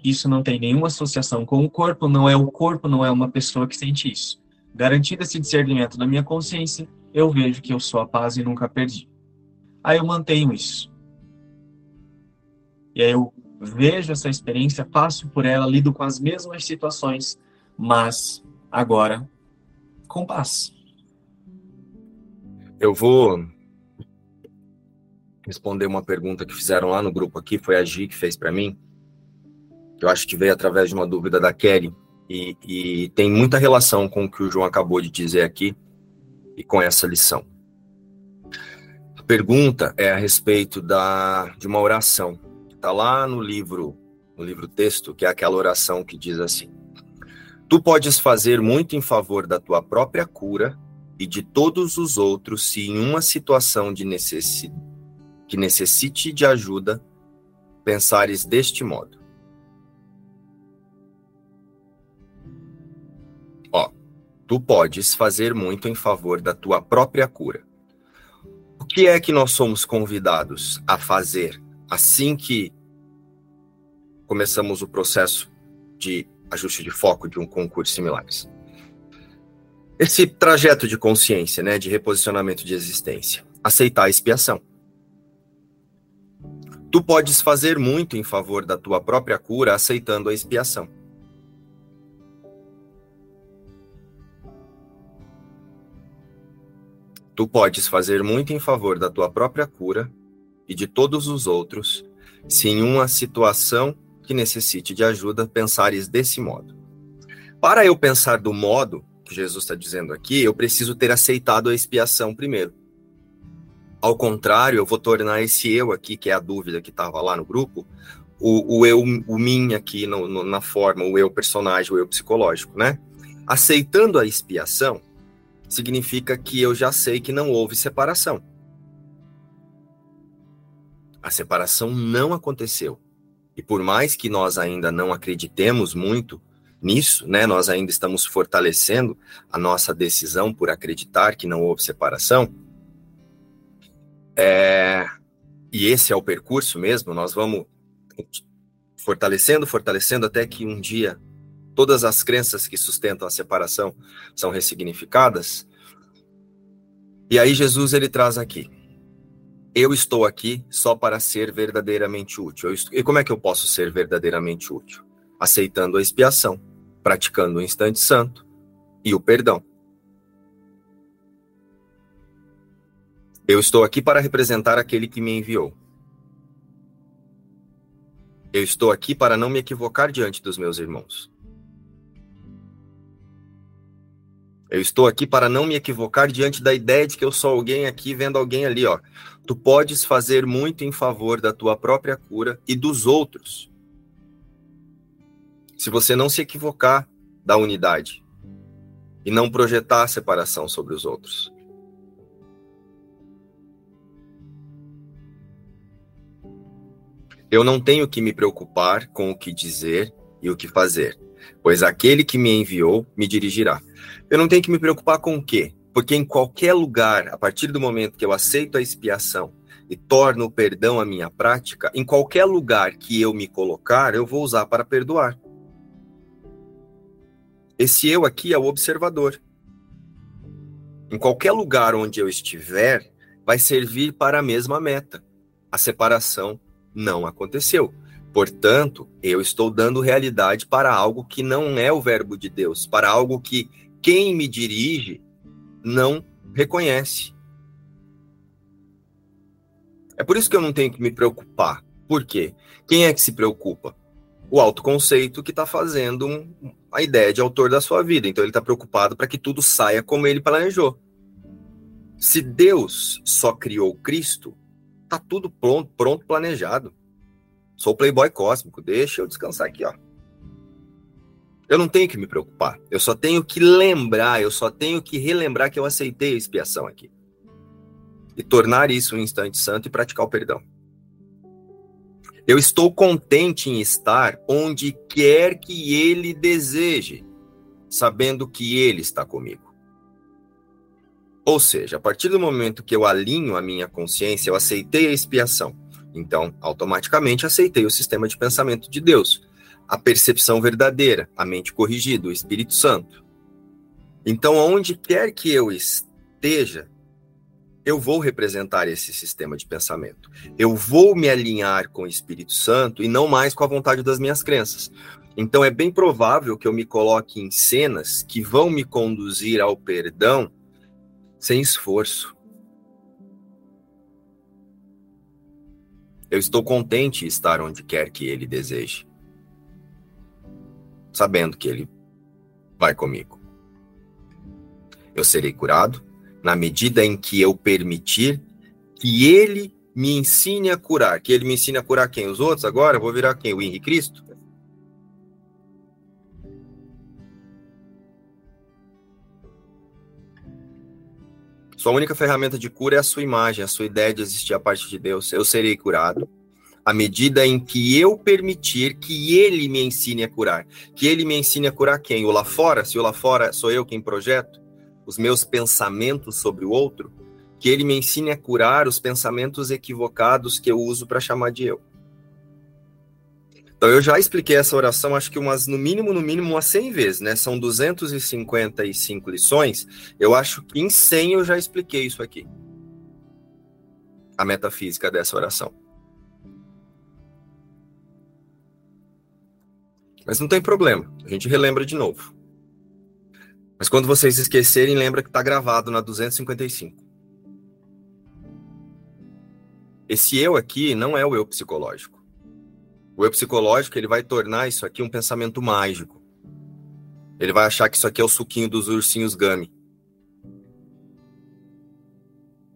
isso não tem nenhuma associação com o corpo, não é o corpo, não é uma pessoa que sente isso. Garantido esse discernimento na minha consciência, eu vejo que eu sou a paz e nunca perdi. Aí eu mantenho isso. E aí eu vejo essa experiência, passo por ela, lido com as mesmas situações, mas agora com paz. Eu vou responder uma pergunta que fizeram lá no grupo aqui, foi a Gi que fez para mim eu acho que veio através de uma dúvida da Kelly, e, e tem muita relação com o que o João acabou de dizer aqui e com essa lição. A pergunta é a respeito da, de uma oração, que está lá no livro, no livro texto, que é aquela oração que diz assim: Tu podes fazer muito em favor da tua própria cura e de todos os outros se em uma situação de necessidade que necessite de ajuda pensares deste modo. Tu podes fazer muito em favor da tua própria cura. O que é que nós somos convidados a fazer assim que começamos o processo de ajuste de foco de um concurso similares? Esse trajeto de consciência, né, de reposicionamento de existência, aceitar a expiação. Tu podes fazer muito em favor da tua própria cura aceitando a expiação. Tu podes fazer muito em favor da tua própria cura e de todos os outros, se em uma situação que necessite de ajuda pensares desse modo. Para eu pensar do modo que Jesus está dizendo aqui, eu preciso ter aceitado a expiação primeiro. Ao contrário, eu vou tornar esse eu aqui, que é a dúvida que estava lá no grupo, o, o eu, o mim aqui no, no, na forma, o eu personagem, o eu psicológico, né? Aceitando a expiação, significa que eu já sei que não houve separação. A separação não aconteceu. E por mais que nós ainda não acreditemos muito nisso, né, nós ainda estamos fortalecendo a nossa decisão por acreditar que não houve separação. É, e esse é o percurso mesmo, nós vamos fortalecendo, fortalecendo até que um dia todas as crenças que sustentam a separação são ressignificadas. E aí Jesus ele traz aqui: eu estou aqui só para ser verdadeiramente útil. Estou... E como é que eu posso ser verdadeiramente útil? Aceitando a expiação, praticando o instante santo, e o perdão. Eu estou aqui para representar aquele que me enviou. Eu estou aqui para não me equivocar diante dos meus irmãos. Eu estou aqui para não me equivocar diante da ideia de que eu sou alguém aqui vendo alguém ali, ó. Tu podes fazer muito em favor da tua própria cura e dos outros. Se você não se equivocar da unidade e não projetar a separação sobre os outros. Eu não tenho que me preocupar com o que dizer e o que fazer, pois aquele que me enviou me dirigirá. Eu não tenho que me preocupar com o quê? Porque em qualquer lugar, a partir do momento que eu aceito a expiação e torno o perdão a minha prática, em qualquer lugar que eu me colocar, eu vou usar para perdoar. Esse eu aqui é o observador. Em qualquer lugar onde eu estiver, vai servir para a mesma meta, a separação não aconteceu. Portanto, eu estou dando realidade para algo que não é o verbo de Deus, para algo que quem me dirige não reconhece. É por isso que eu não tenho que me preocupar. Por quê? Quem é que se preocupa? O autoconceito que está fazendo um, a ideia de autor da sua vida. Então ele está preocupado para que tudo saia como ele planejou. Se Deus só criou Cristo, Tá tudo pronto, pronto, planejado. Sou playboy cósmico, deixa eu descansar aqui, ó. Eu não tenho que me preocupar. Eu só tenho que lembrar, eu só tenho que relembrar que eu aceitei a expiação aqui. E tornar isso um instante santo e praticar o perdão. Eu estou contente em estar onde quer que ele deseje, sabendo que ele está comigo. Ou seja, a partir do momento que eu alinho a minha consciência, eu aceitei a expiação. Então, automaticamente aceitei o sistema de pensamento de Deus, a percepção verdadeira, a mente corrigida, o Espírito Santo. Então, onde quer que eu esteja, eu vou representar esse sistema de pensamento. Eu vou me alinhar com o Espírito Santo e não mais com a vontade das minhas crenças. Então, é bem provável que eu me coloque em cenas que vão me conduzir ao perdão sem esforço. Eu estou contente em estar onde quer que ele deseje, sabendo que ele vai comigo. Eu serei curado na medida em que eu permitir que ele me ensine a curar. Que ele me ensine a curar quem? Os outros agora? Eu vou virar quem? O Henrique Cristo? Sua única ferramenta de cura é a sua imagem, a sua ideia de existir a parte de Deus. Eu serei curado à medida em que eu permitir que ele me ensine a curar. Que ele me ensine a curar quem? O lá fora? Se o lá fora sou eu quem projeto os meus pensamentos sobre o outro, que ele me ensine a curar os pensamentos equivocados que eu uso para chamar de eu. Então eu já expliquei essa oração, acho que umas no mínimo, no mínimo umas 100 vezes, né? São 255 lições. Eu acho que em 100 eu já expliquei isso aqui. A metafísica dessa oração. Mas não tem problema, a gente relembra de novo. Mas quando vocês esquecerem, lembra que está gravado na 255. Esse eu aqui não é o eu psicológico. O eu psicológico ele vai tornar isso aqui um pensamento mágico. Ele vai achar que isso aqui é o suquinho dos ursinhos Gummy.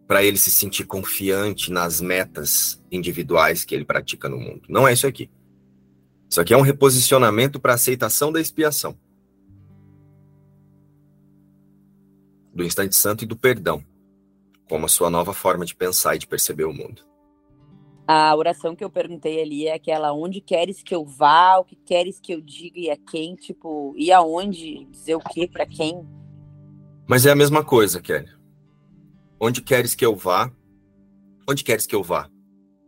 Para ele se sentir confiante nas metas individuais que ele pratica no mundo. Não é isso aqui. Isso aqui é um reposicionamento para aceitação da expiação. Do instante santo e do perdão, como a sua nova forma de pensar e de perceber o mundo. A oração que eu perguntei ali é aquela onde queres que eu vá, o que queres que eu diga e a quem, tipo, e aonde, dizer o que para quem. Mas é a mesma coisa, Kelly. Onde queres que eu vá? Onde queres que eu vá?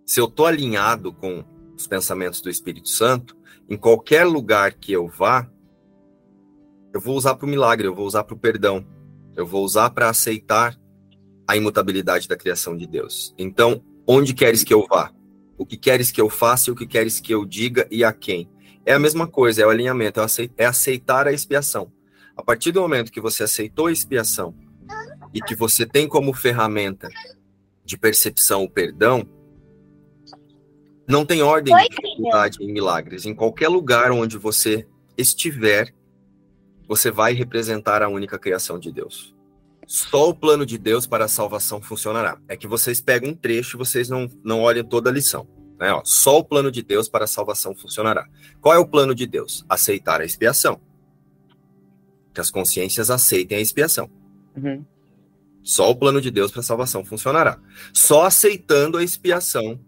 Se eu tô alinhado com os pensamentos do Espírito Santo, em qualquer lugar que eu vá, eu vou usar para o milagre, eu vou usar para o perdão, eu vou usar para aceitar a imutabilidade da criação de Deus. Então, Onde queres que eu vá? O que queres que eu faça e o que queres que eu diga e a quem? É a mesma coisa, é o alinhamento, é aceitar a expiação. A partir do momento que você aceitou a expiação e que você tem como ferramenta de percepção o perdão, não tem ordem de dificuldade em milagres. Em qualquer lugar onde você estiver, você vai representar a única criação de Deus. Só o plano de Deus para a salvação funcionará. É que vocês pegam um trecho e vocês não, não olhem toda a lição. Né? Ó, só o plano de Deus para a salvação funcionará. Qual é o plano de Deus? Aceitar a expiação. Que as consciências aceitem a expiação. Uhum. Só o plano de Deus para a salvação funcionará. Só aceitando a expiação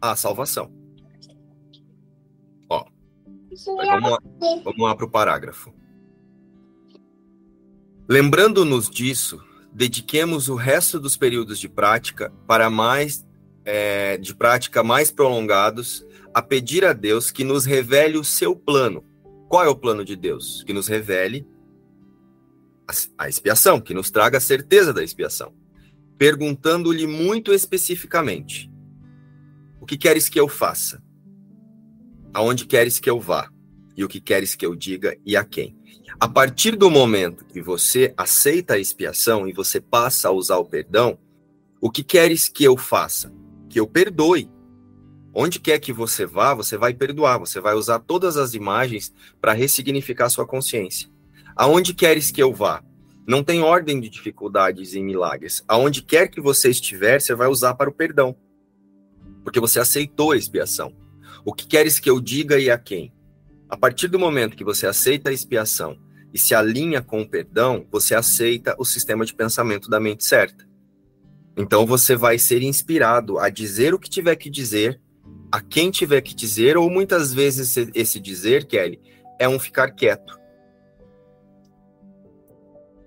a salvação. Ó, vamos lá, vamos lá para o parágrafo. Lembrando-nos disso, dediquemos o resto dos períodos de prática para mais é, de prática mais prolongados a pedir a Deus que nos revele o seu plano. Qual é o plano de Deus? Que nos revele a, a expiação, que nos traga a certeza da expiação. Perguntando-lhe muito especificamente: que queres que eu faça? Aonde queres que eu vá? E o que queres que eu diga e a quem? A partir do momento que você aceita a expiação e você passa a usar o perdão, o que queres que eu faça? Que eu perdoe. Onde quer que você vá, você vai perdoar, você vai usar todas as imagens para ressignificar sua consciência. Aonde queres que eu vá? Não tem ordem de dificuldades e milagres. Aonde quer que você estiver, você vai usar para o perdão. Porque você aceitou a expiação. O que queres que eu diga e a quem? A partir do momento que você aceita a expiação e se alinha com o perdão, você aceita o sistema de pensamento da mente certa. Então você vai ser inspirado a dizer o que tiver que dizer, a quem tiver que dizer, ou muitas vezes esse dizer, Kelly, é um ficar quieto.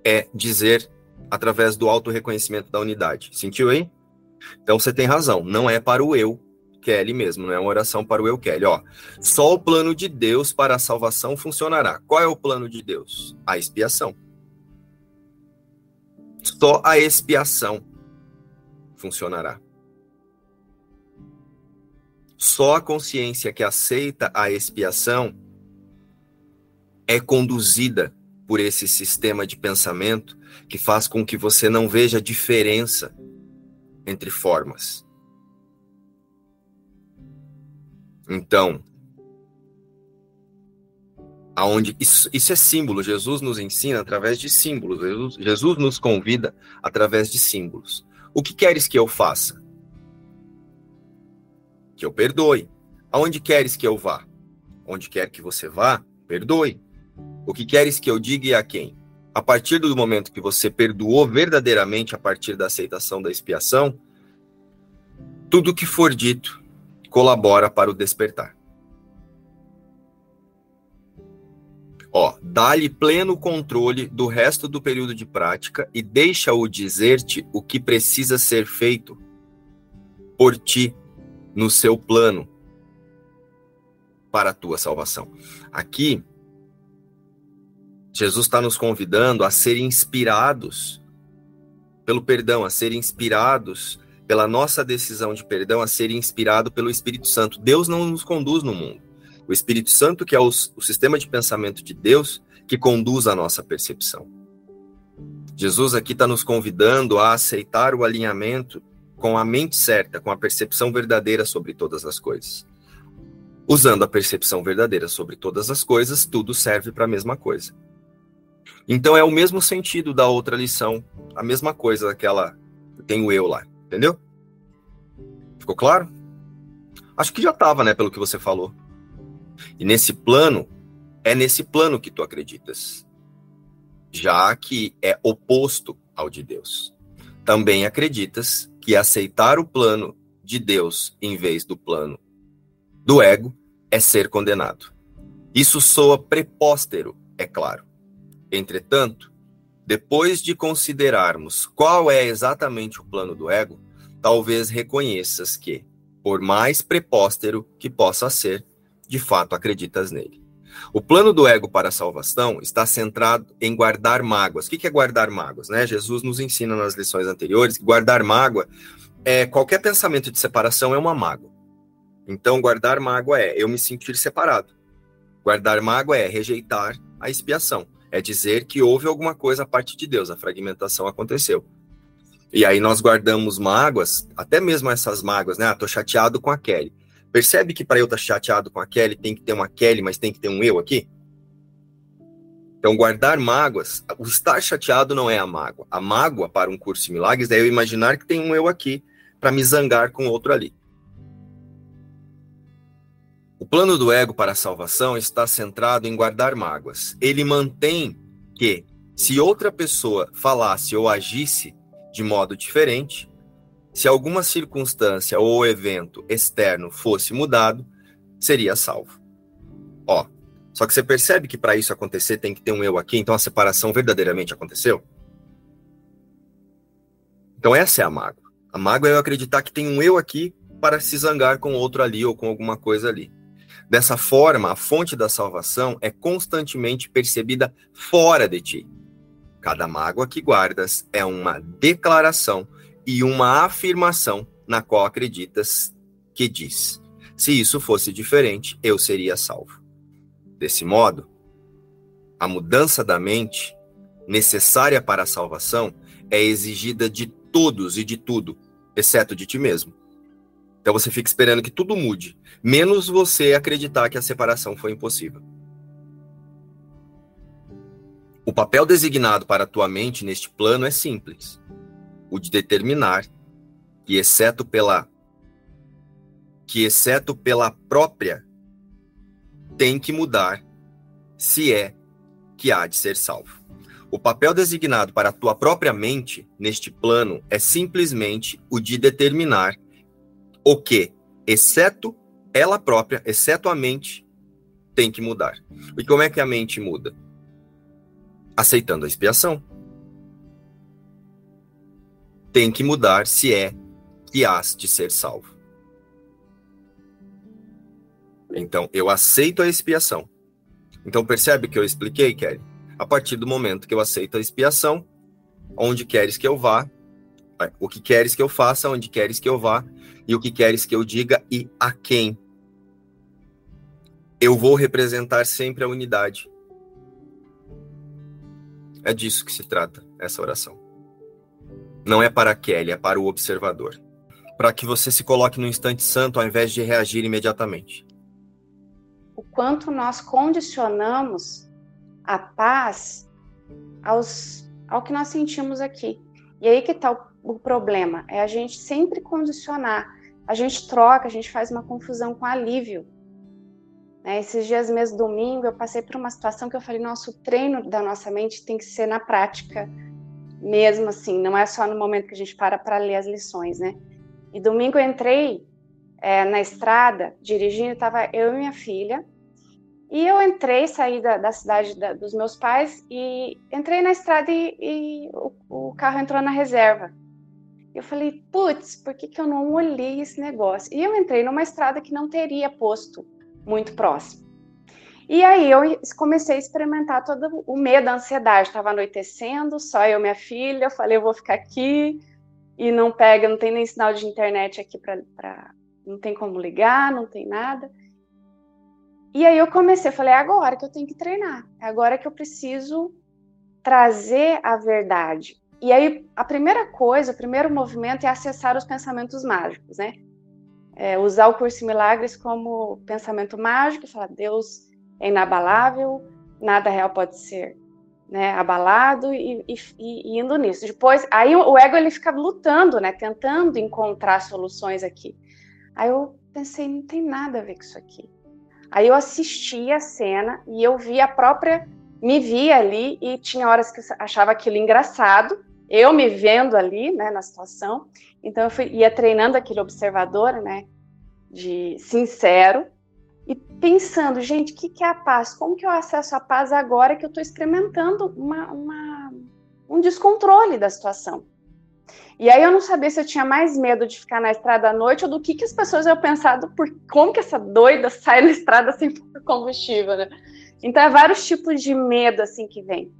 É dizer através do auto-reconhecimento da unidade. Sentiu aí? Então você tem razão, não é para o eu, Kelly mesmo, não é uma oração para o eu Kelly. Ó, só o plano de Deus para a salvação funcionará. Qual é o plano de Deus? A expiação. Só a expiação funcionará. Só a consciência que aceita a expiação é conduzida por esse sistema de pensamento que faz com que você não veja diferença entre formas. Então, aonde isso, isso, é símbolo, Jesus nos ensina através de símbolos, Jesus, Jesus nos convida através de símbolos. O que queres que eu faça? Que eu perdoe. Aonde queres que eu vá? Onde quer que você vá, perdoe. O que queres que eu diga e a quem? A partir do momento que você perdoou verdadeiramente a partir da aceitação da expiação, tudo que for dito colabora para o despertar. Ó, dá-lhe pleno controle do resto do período de prática e deixa-o dizer-te o que precisa ser feito por ti no seu plano para a tua salvação. Aqui, Jesus está nos convidando a ser inspirados pelo perdão, a ser inspirados pela nossa decisão de perdão a ser inspirado pelo Espírito Santo. Deus não nos conduz no mundo. O Espírito Santo, que é o, o sistema de pensamento de Deus, que conduz a nossa percepção. Jesus aqui está nos convidando a aceitar o alinhamento com a mente certa, com a percepção verdadeira sobre todas as coisas. Usando a percepção verdadeira sobre todas as coisas, tudo serve para a mesma coisa. Então é o mesmo sentido da outra lição, a mesma coisa daquela tem o eu lá. Entendeu? Ficou claro? Acho que já estava, né, pelo que você falou. E nesse plano, é nesse plano que tu acreditas. Já que é oposto ao de Deus. Também acreditas que aceitar o plano de Deus em vez do plano do ego é ser condenado. Isso soa prepóstero, é claro. Entretanto, depois de considerarmos qual é exatamente o plano do ego, talvez reconheças que, por mais prepóstero que possa ser, de fato acreditas nele. O plano do ego para a salvação está centrado em guardar mágoas. O que é guardar mágoas? Né? Jesus nos ensina nas lições anteriores que guardar mágoa é qualquer pensamento de separação é uma mágoa. Então, guardar mágoa é eu me sentir separado. Guardar mágoa é rejeitar a expiação É dizer que houve alguma coisa a parte de Deus, a fragmentação aconteceu. E aí nós guardamos mágoas, até mesmo essas mágoas, né? Ah, tô chateado com a Kelly. Percebe que para eu estar tá chateado com a Kelly tem que ter uma Kelly, mas tem que ter um eu aqui? Então, guardar mágoas, o estar chateado não é a mágoa. A mágoa para um curso de milagres é eu imaginar que tem um eu aqui para me zangar com outro ali. O plano do ego para a salvação está centrado em guardar mágoas. Ele mantém que, se outra pessoa falasse ou agisse de modo diferente, se alguma circunstância ou evento externo fosse mudado, seria salvo. Ó, só que você percebe que para isso acontecer tem que ter um eu aqui, então a separação verdadeiramente aconteceu? Então essa é a mágoa. A mágoa é eu acreditar que tem um eu aqui para se zangar com outro ali ou com alguma coisa ali. Dessa forma, a fonte da salvação é constantemente percebida fora de ti. Cada mágoa que guardas é uma declaração e uma afirmação na qual acreditas que diz: se isso fosse diferente, eu seria salvo. Desse modo, a mudança da mente necessária para a salvação é exigida de todos e de tudo, exceto de ti mesmo. Então você fica esperando que tudo mude, menos você acreditar que a separação foi impossível. O papel designado para a tua mente neste plano é simples: o de determinar que, exceto pela que exceto pela própria tem que mudar se é que há de ser salvo. O papel designado para a tua própria mente neste plano é simplesmente o de determinar o que, exceto ela própria, exceto a mente, tem que mudar. E como é que a mente muda? aceitando a expiação. Tem que mudar se é que has de ser salvo. Então, eu aceito a expiação. Então, percebe que eu expliquei, Kelly? A partir do momento que eu aceito a expiação, onde queres que eu vá, o que queres que eu faça, onde queres que eu vá, e o que queres que eu diga e a quem. Eu vou representar sempre a unidade. É disso que se trata essa oração. Não é para Kelly, é para o observador. Para que você se coloque no instante santo ao invés de reagir imediatamente. O quanto nós condicionamos a paz aos, ao que nós sentimos aqui. E aí que está o, o problema, é a gente sempre condicionar. A gente troca, a gente faz uma confusão com alívio. Né? Esses dias mesmo, domingo, eu passei por uma situação que eu falei, nosso treino da nossa mente tem que ser na prática, mesmo assim, não é só no momento que a gente para para ler as lições, né? E domingo eu entrei é, na estrada, dirigindo, estava eu e minha filha, e eu entrei, saí da, da cidade da, dos meus pais e entrei na estrada e, e o, o, carro entrou na reserva. Eu falei, putz, por que, que eu não olhei esse negócio? E eu entrei numa estrada que não teria posto muito próximo. E aí eu comecei a experimentar todo o medo, a ansiedade. Estava anoitecendo, só eu e minha filha. Eu falei, eu vou ficar aqui e não pega, não tem nem sinal de internet aqui para. Não tem como ligar, não tem nada. E aí eu comecei, falei, é agora que eu tenho que treinar, é agora que eu preciso trazer a verdade. E aí a primeira coisa, o primeiro movimento é acessar os pensamentos mágicos, né? é, usar o curso Milagres como pensamento mágico, falar Deus é inabalável, nada real pode ser né, abalado e, e, e, indo nisso. Depois, aí o ego ele fica lutando, né, tentando encontrar soluções aqui. Aí eu pensei, não tem nada a ver com isso aqui. Aí eu assisti a cena e eu vi a própria, me vi ali e tinha horas que eu achava aquilo engraçado, eu me vendo ali, né, na situação. Então eu fui, ia treinando aquele observador, né, de sincero e pensando, gente, o que, que é a paz? Como que eu acesso a paz agora que eu estou experimentando uma, uma, um descontrole da situação? E aí eu não sabia se eu tinha mais medo de ficar na estrada à noite ou do que, que as pessoas iam pensar do por como que essa doida sai na estrada sem combustível, né? Então é vários tipos de medo assim que vem.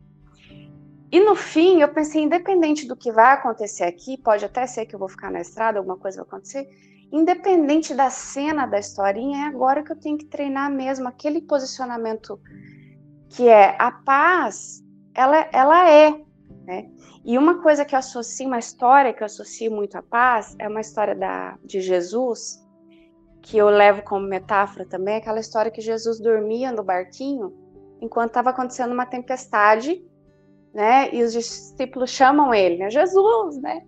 E no fim, eu pensei, independente do que vai acontecer aqui, pode até ser que eu vou ficar na estrada, alguma coisa vai acontecer, independente da cena da historinha, é agora que eu tenho que treinar mesmo aquele posicionamento que é a paz, ela, ela é, né? E uma coisa que eu associo, uma história que eu associo muito à paz, é uma história da, de Jesus, que eu levo como metáfora também, aquela história que Jesus dormia no barquinho enquanto estava acontecendo uma tempestade, né? E os discípulos chamam ele, né? Jesus, né?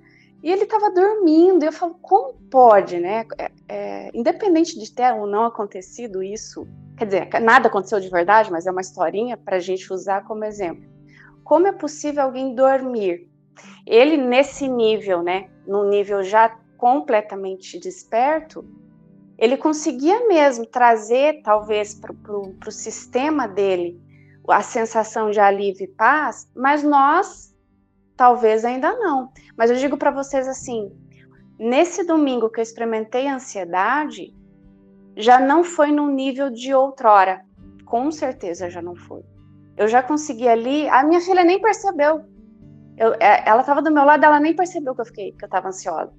E ele estava dormindo. E eu falo, como pode, né? É, é, independente de ter ou não acontecido isso, quer dizer, nada aconteceu de verdade, mas é uma historinha para a gente usar como exemplo. Como é possível alguém dormir? Ele nesse nível, né? No nível já completamente desperto, ele conseguia mesmo trazer, talvez, para o sistema dele a sensação de alívio e paz, mas nós talvez ainda não. Mas eu digo para vocês assim, nesse domingo que eu experimentei ansiedade, já não foi no nível de outrora. Com certeza já não foi. Eu já consegui ali, a minha filha nem percebeu. Eu, é, ela estava do meu lado, ela nem percebeu que eu fiquei, que eu estava ansiosa.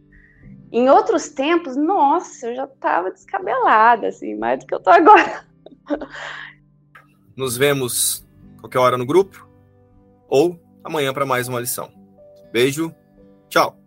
Em outros tempos, nossa, eu já estava descabelada, assim, mais do que eu tô agora. Nos vemos qualquer hora no grupo ou amanhã para mais uma lição. Beijo, tchau!